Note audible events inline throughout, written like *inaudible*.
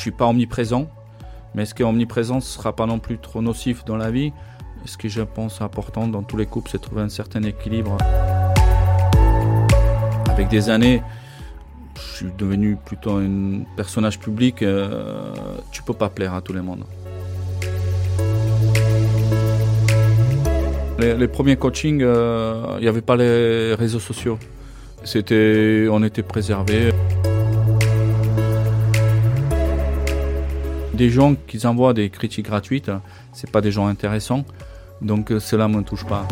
suis pas omniprésent, mais est-ce que omniprésence sera pas non plus trop nocif dans la vie? Ce que je pense important dans tous les couples, c'est trouver un certain équilibre. Avec des années, je suis devenu plutôt un personnage public. Euh, tu peux pas plaire à tout le monde. Les, premiers coachings, euh, il n'y avait pas les réseaux sociaux. C'était, on était préservés. Des gens qui envoient des critiques gratuites, c'est pas des gens intéressants, donc euh, cela ne me touche pas.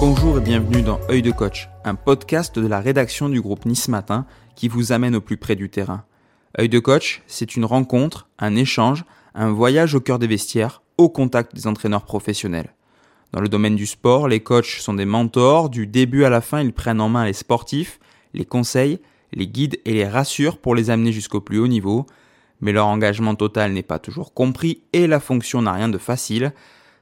Bonjour et bienvenue dans Œil de coach, un podcast de la rédaction du groupe Nice Matin qui vous amène au plus près du terrain. Œil de coach, c'est une rencontre, un échange, un voyage au cœur des vestiaires, au contact des entraîneurs professionnels. Dans le domaine du sport, les coachs sont des mentors, du début à la fin ils prennent en main les sportifs, les conseils, les guident et les rassurent pour les amener jusqu'au plus haut niveau, mais leur engagement total n'est pas toujours compris et la fonction n'a rien de facile.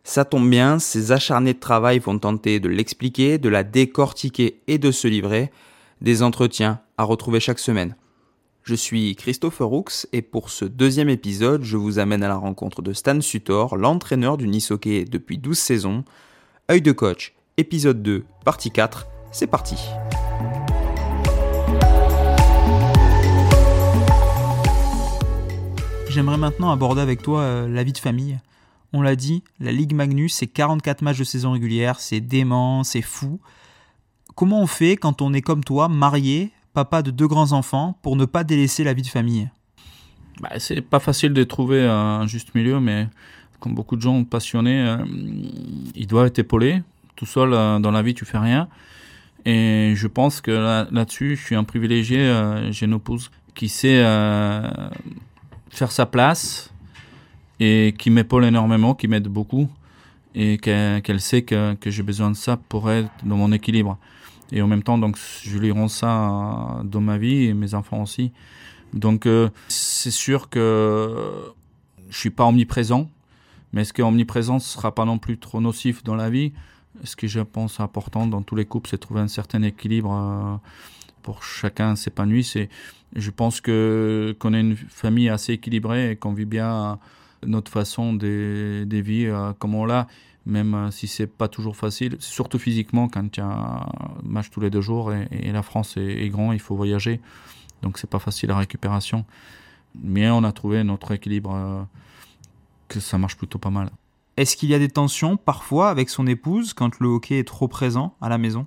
Ça tombe bien, ces acharnés de travail vont tenter de l'expliquer, de la décortiquer et de se livrer. Des entretiens à retrouver chaque semaine. Je suis Christopher Roux et pour ce deuxième épisode, je vous amène à la rencontre de Stan Sutor, l'entraîneur du Nice Hockey depuis 12 saisons. Œil de coach, épisode 2, partie 4, c'est parti. J'aimerais maintenant aborder avec toi euh, la vie de famille. On l'a dit, la Ligue Magnus, c'est 44 matchs de saison régulière, c'est dément, c'est fou. Comment on fait quand on est comme toi, marié, papa de deux grands enfants, pour ne pas délaisser la vie de famille bah, C'est pas facile de trouver un juste milieu, mais comme beaucoup de gens passionnés, euh, ils doivent être épaulés. Tout seul euh, dans la vie, tu fais rien. Et je pense que là-dessus, je suis un privilégié. Euh, j'ai une épouse qui sait faire sa place et qui m'épaule énormément, qui m'aide beaucoup et qu'elle sait que j'ai besoin de ça pour être dans mon équilibre. Et en même temps, donc, je lui rends ça dans ma vie et mes enfants aussi. Donc, euh, c'est sûr que je suis pas omniprésent, mais est-ce que omniprésence sera pas non plus trop nocif dans la vie? Ce que je pense important dans tous les couples, c'est trouver un certain équilibre euh, pour chacun s'épanouir. C'est, je pense que qu'on est une famille assez équilibrée et qu'on vit bien notre façon des, des vies euh, comme on l'a même euh, si c'est pas toujours facile, surtout physiquement quand tu as un match tous les deux jours et, la France est, grand, il faut voyager, donc c'est pas facile la récupération. Mais on a trouvé notre équilibre, euh, que ça marche plutôt pas mal. Est-ce qu'il y a des tensions parfois avec son épouse quand le hockey est trop présent à la maison?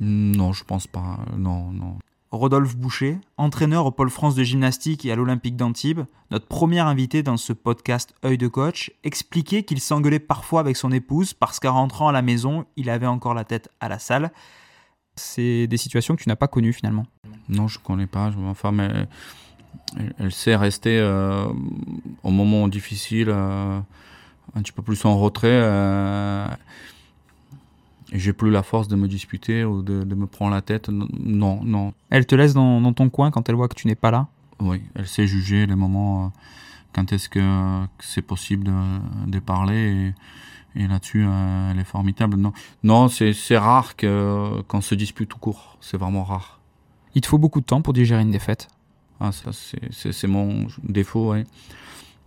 Non, je pense pas. Non, non. Rodolphe Boucher, entraîneur au pôle France de gymnastique et à l'Olympique d'Antibes, notre premier invité dans ce podcast Œil de coach, expliquait qu'il s'engueulait parfois avec son épouse parce qu'en rentrant à la maison, il avait encore la tête à la salle. C'est des situations que tu n'as pas connues finalement. Non, je ne connais pas. Enfin, mais elle, sait rester euh, au moment difficile, euh, un petit peu plus en retrait. Euh, j'ai plus la force de me disputer ou de, me prendre la tête. Non, non. Elle te laisse dans, ton coin quand elle voit que tu n'es pas là? Oui, elle sait juger les moments, euh, quand est-ce que, c'est possible de, parler. Et, là-dessus, euh, elle est formidable. Non, non c'est, rare qu'on se dispute tout court. C'est vraiment rare. Il te faut beaucoup de temps pour digérer une défaite Ah, ça, c'est, mon défaut, oui.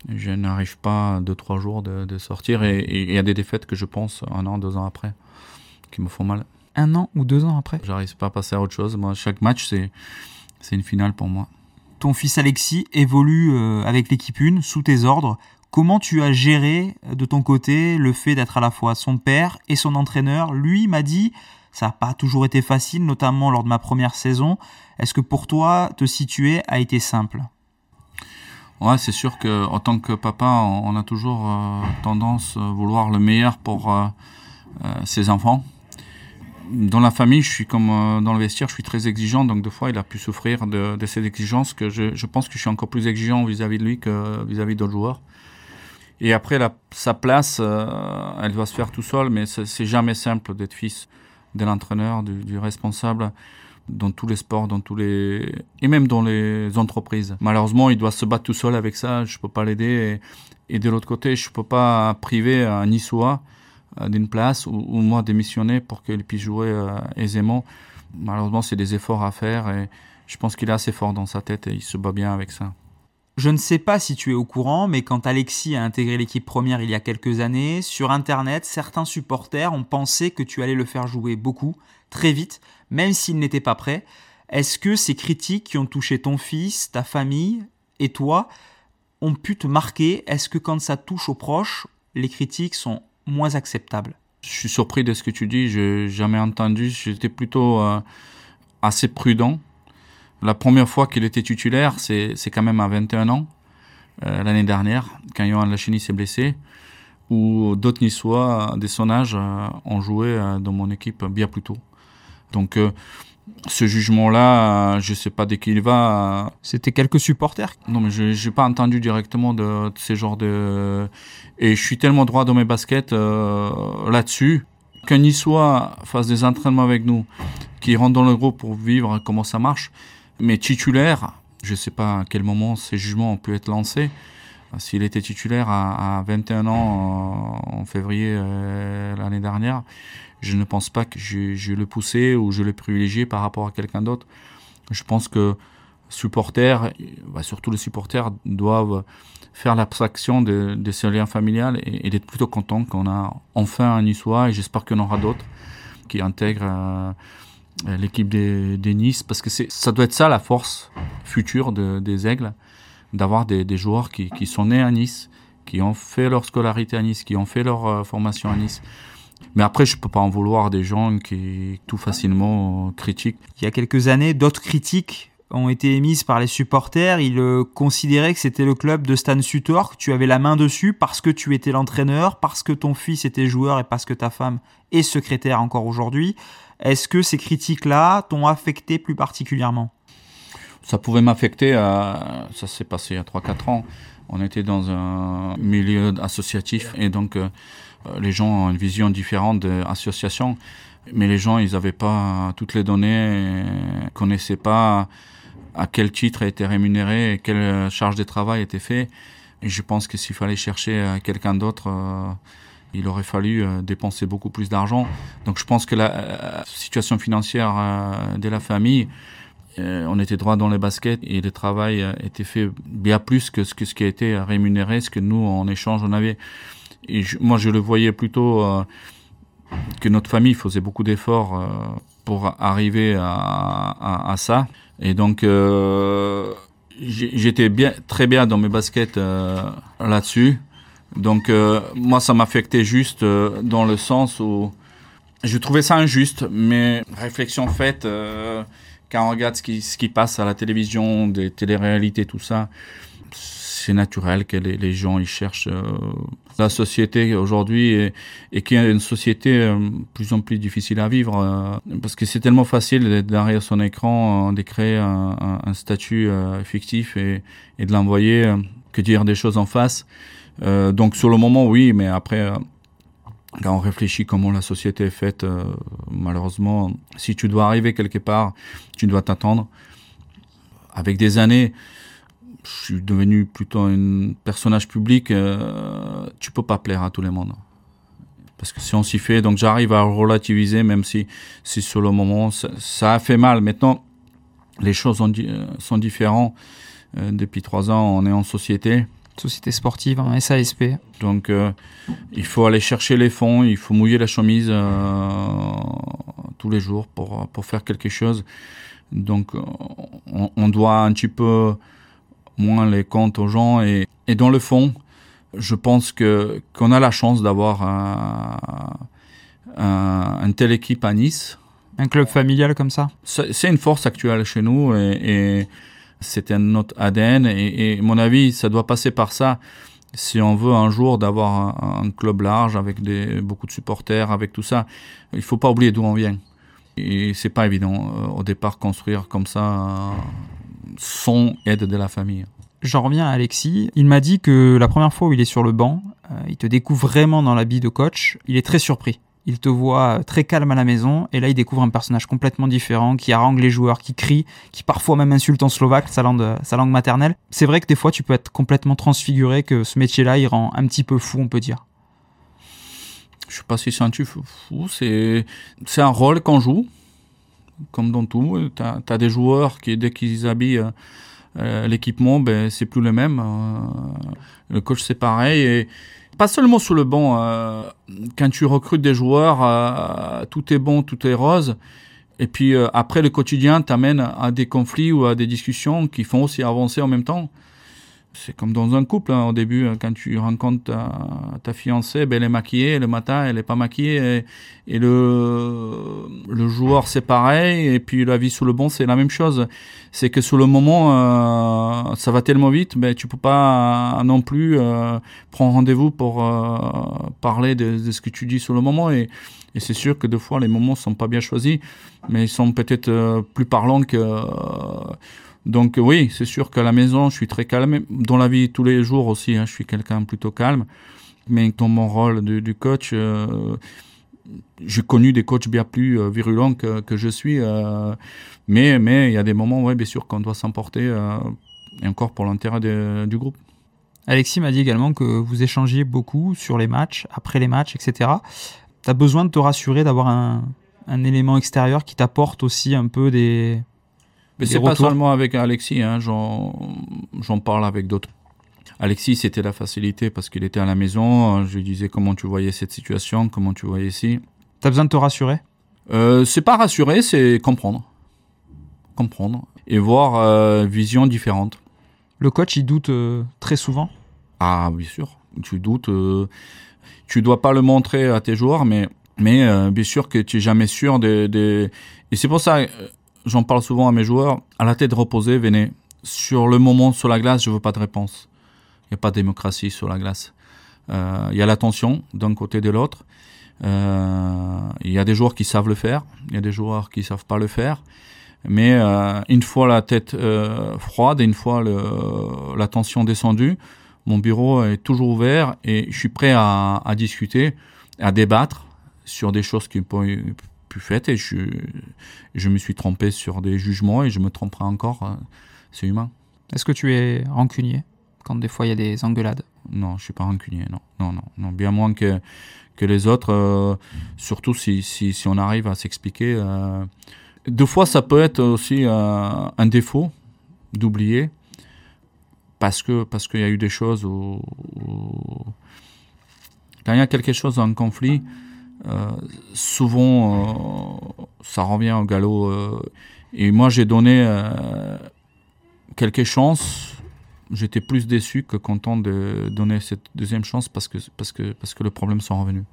Je n'arrive pas deux, trois jours de, sortir. Et il y a des défaites que je pense un an, deux ans après qui me font mal. Un an ou deux ans après? J'arrive pas à passer à autre chose. Moi, chaque match, c'est, c'est une finale pour moi. Ton fils Alexis évolue euh, avec l'équipe 1 sous tes ordres. Comment tu as géré euh, de ton côté le fait d'être à la fois son père et son entraîneur? Lui m'a dit, ça n'a pas toujours été facile, notamment lors de ma première saison. Est-ce que pour toi, te situer a été simple? Ouais, c'est sûr que en tant que papa, on a toujours euh, tendance à vouloir le meilleur pour ses enfants dans la famille, je suis comme euh, dans le vestiaire, je suis très exigeant, donc des fois, il a pu souffrir de, de ces exigences que je, pense que je suis encore plus exigeant vis-à-vis de lui que vis-à-vis d'autres joueurs. Et après, sa place, euh, elle doit se faire tout seul, mais c'est jamais simple d'être fils de l'entraîneur, du, responsable dans tous les sports, dans tous les et même dans les entreprises. Malheureusement, il doit se battre tout seul avec ça. Je peux pas l'aider. Et, de l'autre côté, je peux pas priver un Niçois d'une place ou, moi démissionner pour qu'il puisse jouer euh, aisément. malheureusement, c'est des efforts à faire et je pense qu'il est assez fort dans sa tête et il se bat bien avec ça. Je ne sais pas si tu es au courant, mais quand Alexis a intégré l'équipe première il y a quelques années, sur Internet, certains supporters ont pensé que tu allais le faire jouer beaucoup, très vite, même s'il n'était pas prêt. Est-ce que ces critiques qui ont touché ton fils, ta famille et toi ont pu te marquer? Est-ce que quand ça touche aux proches, les critiques sont moins acceptables Je suis surpris de ce que tu dis, je n'ai jamais entendu, j'étais plutôt euh, assez prudent la première fois qu'il était titulaire, c'est quand même à 21 ans, euh, l'année dernière, quand Johan Lachini s'est blessé, où d'autres Niçois de son euh, ont joué euh, dans mon équipe bien plus tôt. Donc ce jugement-là, je ne sais pas dès qu'il va. C'était quelques supporters Non, mais je n'ai pas entendu directement de, ces genres de... Et je suis tellement droit dans mes baskets là-dessus qu'un Niçois fasse des entraînements avec nous, qui rentre dans le groupe pour vivre comment ça marche, mais titulaire, je ne sais pas à quel moment ces jugements ont pu être lancés. S'il était titulaire à, 21 ans en, février euh, l'année dernière, je ne pense pas que je, le poussé ou je l'ai privilégié par rapport à quelqu'un d'autre. Je pense que supporters, bah, surtout les supporters, doivent faire l'abstraction de, de ce lien familial et, d'être plutôt contents qu'on a enfin un Niçois et j'espère qu'il y en aura d'autres qui intègrent euh, l'équipe des, Nice, parce que ça doit être ça la force future des Aigles, d'avoir des, joueurs qui, sont nés à Nice, qui ont fait leur scolarité à Nice, qui ont fait leur euh, formation à Nice. Mais après, je peux pas en vouloir des gens qui tout facilement critiquent. Il y a quelques années, d'autres critiques ont été émises par les supporters. Ils euh, considéraient que c'était le club de Stan Sutor, que tu avais la main dessus parce que tu étais l'entraîneur, parce que ton fils était joueur et parce que ta femme est secrétaire encore aujourd'hui. Est-ce que ces critiques-là t'ont affecté plus particulièrement? Ça pouvait m'affecter, ça s'est passé il y a 3-4 ans. On était dans un milieu associatif et donc euh, les gens ont une vision différente de l'association. Mais les gens, ils n'avaient pas toutes les données, connaissaient pas à quel titre a été rémunéré quelle charge de travail était fait. Et je pense que s'il fallait chercher quelqu'un d'autre, euh, il aurait fallu euh, dépenser beaucoup plus d'argent. Donc je pense que la euh, situation financière euh, de la famille, on était droit dans les baskets et le travail était fait bien plus que ce qui a été rémunéré, ce que nous, en échange, on avait. Moi, je le voyais plutôt que notre famille faisait beaucoup d'efforts pour arriver à, ça. Et donc, j'étais bien, très bien dans mes baskets là-dessus. Donc euh, moi, ça m'affectait juste euh, dans le sens où je trouvais ça injuste, mais réflexion faite, euh, quand on regarde ce qui, ce qui passe à la télévision, des téléréalités, tout ça, c'est naturel que les, gens ils cherchent la société aujourd'hui et, et qui est une société plus en plus difficile à vivre parce que c'est tellement facile d'être derrière son écran, de créer un, statut fictif et, de l'envoyer que dire des choses en face. Euh, donc sur le moment, oui, mais après, euh, quand on réfléchit comment la société est faite, euh, malheureusement, si tu dois arriver quelque part, tu dois t'attendre. Avec des années, je suis devenu plutôt un personnage public. Euh, tu peux pas plaire à tout le monde parce que si on s'y fait, donc j'arrive à relativiser, même si, si sur le moment ça, ça a fait mal. Maintenant, les choses sont, sont différentes. depuis trois ans, on est en société société sportive, un SASP. Donc euh, il faut aller chercher les fonds, il faut mouiller la chemise euh, tous les jours pour, pour faire quelque chose. Donc on, on, doit un petit peu moins les comptes aux gens et, et dans le fond, je pense que qu'on a la chance d'avoir un, un, une telle équipe à Nice. Un club familial comme ça? C'est une force actuelle chez nous et, et c'était notre ADN et, mon avis, ça doit passer par ça. Si on veut un jour d'avoir un, club large avec des, beaucoup de supporters, avec tout ça, il faut pas oublier d'où on vient. Et c'est pas évident euh, au départ construire comme ça euh, sans aide de la famille. J'en reviens à Alexis. Il m'a dit que la première fois où il est sur le banc, euh, il te découvre vraiment dans l'habit de coach. Il est très surpris il te voit très calme à la maison, et là il découvre un personnage complètement différent, qui harangue les joueurs, qui crie, qui parfois même insulte en slovaque, sa langue, sa langue maternelle. C'est vrai que des fois tu peux être complètement transfiguré, que ce métier-là il rend un petit peu fou, on peut dire. Je sais pas si c'est un fou, c'est, c'est un rôle qu'on joue. Comme dans tout. Tu as, des joueurs qui, dès qu'ils habillent euh, l'équipement, ben, c'est plus le même. le coach, c'est pareil. Pas seulement sur le banc. quand tu recrutes des joueurs, tout est bon, tout est rose. Et puis après, le quotidien t'amène à des conflits ou à des discussions qui font aussi avancer en même temps c'est comme dans un couple. Hein. Au début, hein, quand tu rencontres ta, fiancée, ben, elle est maquillée. Le matin, elle est pas maquillée. Et, le, le joueur, c'est pareil. Et puis la vie sous le bon, c'est la même chose. C'est que sur le moment, euh, ça va tellement vite, ben, tu peux pas non plus euh, prendre rendez-vous pour euh, parler de, ce que tu dis sur le moment. Et, c'est sûr que des fois, les moments sont pas bien choisis, mais ils sont peut-être euh, plus parlants que donc oui, c'est sûr qu'à la maison, je suis très calme. Dans la vie tous les jours aussi, hein, je suis quelqu'un plutôt calme. Mais dans mon rôle de, du coach, euh, j'ai connu des coachs bien plus euh, virulents que, que, je suis. Euh, mais mais il y a des moments, ouais, bien sûr, qu'on doit s'emporter, euh, et encore pour l'intérêt du groupe. Alexis m'a dit également que vous échangiez beaucoup sur les matchs, après les matchs, etc. Tu as besoin de te rassurer, d'avoir un, un élément extérieur qui t'apporte aussi un peu des, mais c'est pas seulement avec Alexis, hein, j'en parle avec d'autres. Alexis, c'était la facilité parce qu'il était à la maison. Je lui disais comment tu voyais cette situation, comment tu voyais ici. T'as besoin de te rassurer? Euh, C'est pas rassurer, c'est comprendre. Comprendre et voir euh, vision différente. Le coach, il doute euh, très souvent? Ah, bien sûr. Tu doutes. Euh, tu dois pas le montrer à tes joueurs, mais, mais euh, bien sûr que tu es jamais sûr de. de... Et c'est pour ça j'en parle souvent à mes joueurs, à la tête reposée, venez. Sur le moment, sur la glace, je veux pas de réponse. Il n'y a pas de démocratie sur la glace. Euh, il y a l'attention d'un côté et de l'autre. Euh, il y a des joueurs qui savent le faire, il y a des joueurs qui savent pas le faire. Mais euh, une fois la tête froide et une fois l'attention descendue, mon bureau est toujours ouvert et je suis prêt à, à discuter, à débattre sur des choses qui peuvent fait et je, je me suis trompé sur des jugements et je me tromperai encore. Euh, c'est humain. Est-ce que tu es rancunier quand des fois il y a des engueulades? Non, je suis pas rancunier, non. Non, non, non. Bien moins que, que les autres, euh, surtout si, si, si, on arrive à s'expliquer. Euh. Deux fois, ça peut être aussi un défaut d'oublier parce que parce qu'il y a eu des choses où, quand il y a quelque chose en conflit, euh, souvent, euh, ça revient au galop. Euh, et moi, j'ai donné quelques chances. J'étais plus déçu que content de donner cette deuxième chance parce que, parce que, parce que le problème sont revenus.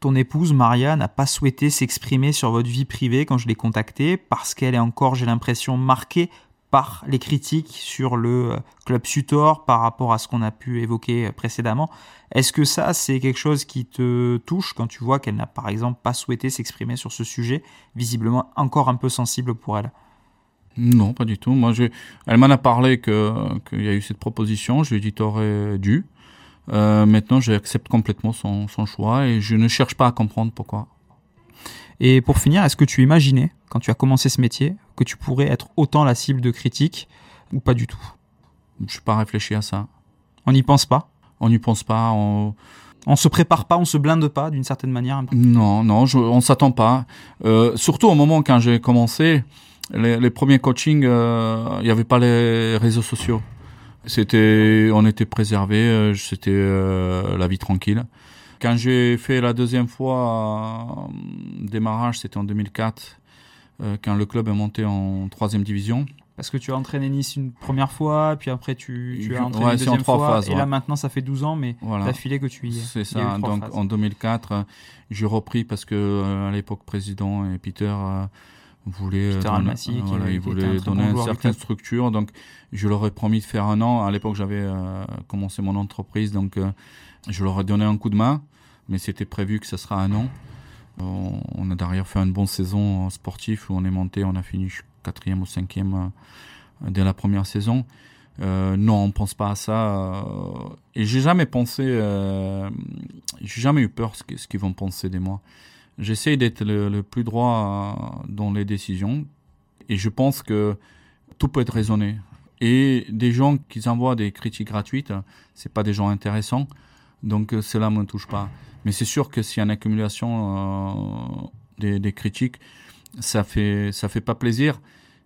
Ton épouse, Maria, n'a pas souhaité s'exprimer sur votre vie privée quand je l'ai contactée parce qu'elle est encore, j'ai l'impression, marquée par les critiques sur le club Sutor par rapport à ce qu'on a pu évoquer précédemment. Est-ce que ça, c'est quelque chose qui te touche quand tu vois qu'elle n'a par exemple pas souhaité s'exprimer sur ce sujet, visiblement encore un peu sensible pour elle? Non, pas du tout. Moi, elle m'en a parlé qu'il y a eu cette proposition. Je lui ai dit, t'aurais dû. Euh, maintenant, j'accepte complètement son, son choix et je ne cherche pas à comprendre pourquoi. Et pour finir, est-ce que tu imaginais, quand tu as commencé ce métier, que tu pourrais être autant la cible de critiques ou pas du tout? Je n'ai pas réfléchi à ça. On n'y pense pas? On n'y pense pas. On... on se prépare pas, on se blinde pas d'une certaine manière. Non, non, je, on s'attend pas. Euh, surtout au moment quand j'ai commencé, les, premiers coachings, euh, il n'y avait pas les réseaux sociaux. C'était, on était préservé, euh, c'était la vie tranquille. Quand j'ai fait la deuxième fois démarrage, c'était en 2004, quand le club est monté en troisième division. Parce que tu as entraîné Nice une première fois, puis après tu, tu as entraîné une deuxième fois, et là maintenant ça fait 12 ans, mais voilà. d'affilée que tu y es. C'est ça, donc en 2004, j'ai repris parce que euh, à l'époque président et Peter euh, voulait Peter donner, voilà, il voulait donner une certaine structure, donc je leur ai promis de faire un an. À l'époque j'avais euh, commencé mon entreprise, donc je leur ai donné un coup de main, mais c'était prévu que ce sera un an. On a derrière fait une bonne saison sportive où on est monté, on a fini quatrième ou cinquième euh, dès la première saison. Euh, non, on pense pas à ça. Euh, et j'ai jamais pensé, euh, j'ai jamais eu peur ce, ce qu'ils vont penser de moi. J'essaie d'être le, plus droit dans les décisions, et je pense que tout peut être raisonné. Et des gens qui envoient des critiques gratuites, c'est pas des gens intéressants, donc cela me touche pas. Mais c'est sûr que s'il y a une accumulation des, des critiques, ça fait ça fait pas plaisir.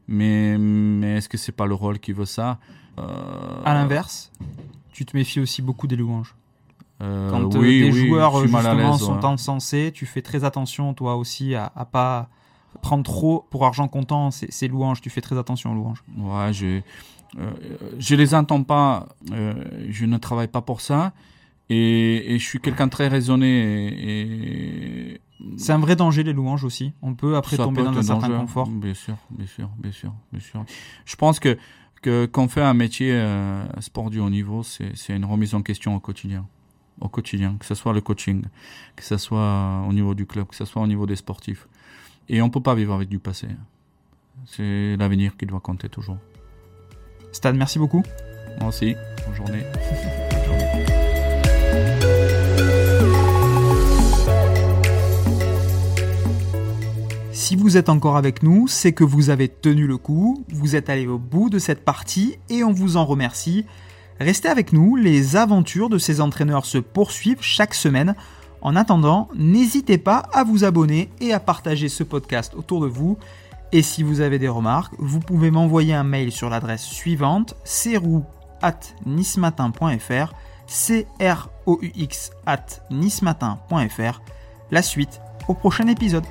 Mais, mais est-ce que c'est pas le rôle qui veut ça? Euh... À l'inverse, tu te méfies aussi beaucoup des louanges. Euh, Quand euh, oui, des oui, joueurs justement sont ouais. encensés, tu fais très attention toi aussi à, à pas prendre trop pour argent comptant ces, louanges. Tu fais très attention aux louanges. Ouais, je, euh, je les entends pas. euh, je ne travaille pas pour ça. Et, et je suis quelqu'un de très raisonné. Et, et C'est un vrai danger les louanges aussi. On peut après ça tomber peut dans être un certain confort. Bien sûr, bien sûr, bien sûr, bien sûr. Je pense que qu'on fait un métier euh, sport du haut niveau, c'est c'est une remise en question au quotidien, au quotidien, que ce soit le coaching, que ce soit euh, au niveau du club, que ce soit au niveau des sportifs. Et on peut pas vivre avec du passé. C'est l'avenir qui doit compter toujours. Stan, merci beaucoup. Moi aussi. Bonne journée. *laughs* Si vous êtes encore avec nous, c'est que vous avez tenu le coup, vous êtes allé au bout de cette partie et on vous en remercie. Restez avec nous, les aventures de ces entraîneurs se poursuivent chaque semaine. En attendant, n'hésitez pas à vous abonner et à partager ce podcast autour de vous. Et si vous avez des remarques, vous pouvez m'envoyer un mail sur l'adresse suivante crou at nismatin.fr c r o u x at nismatin.fr. La suite au prochain épisode.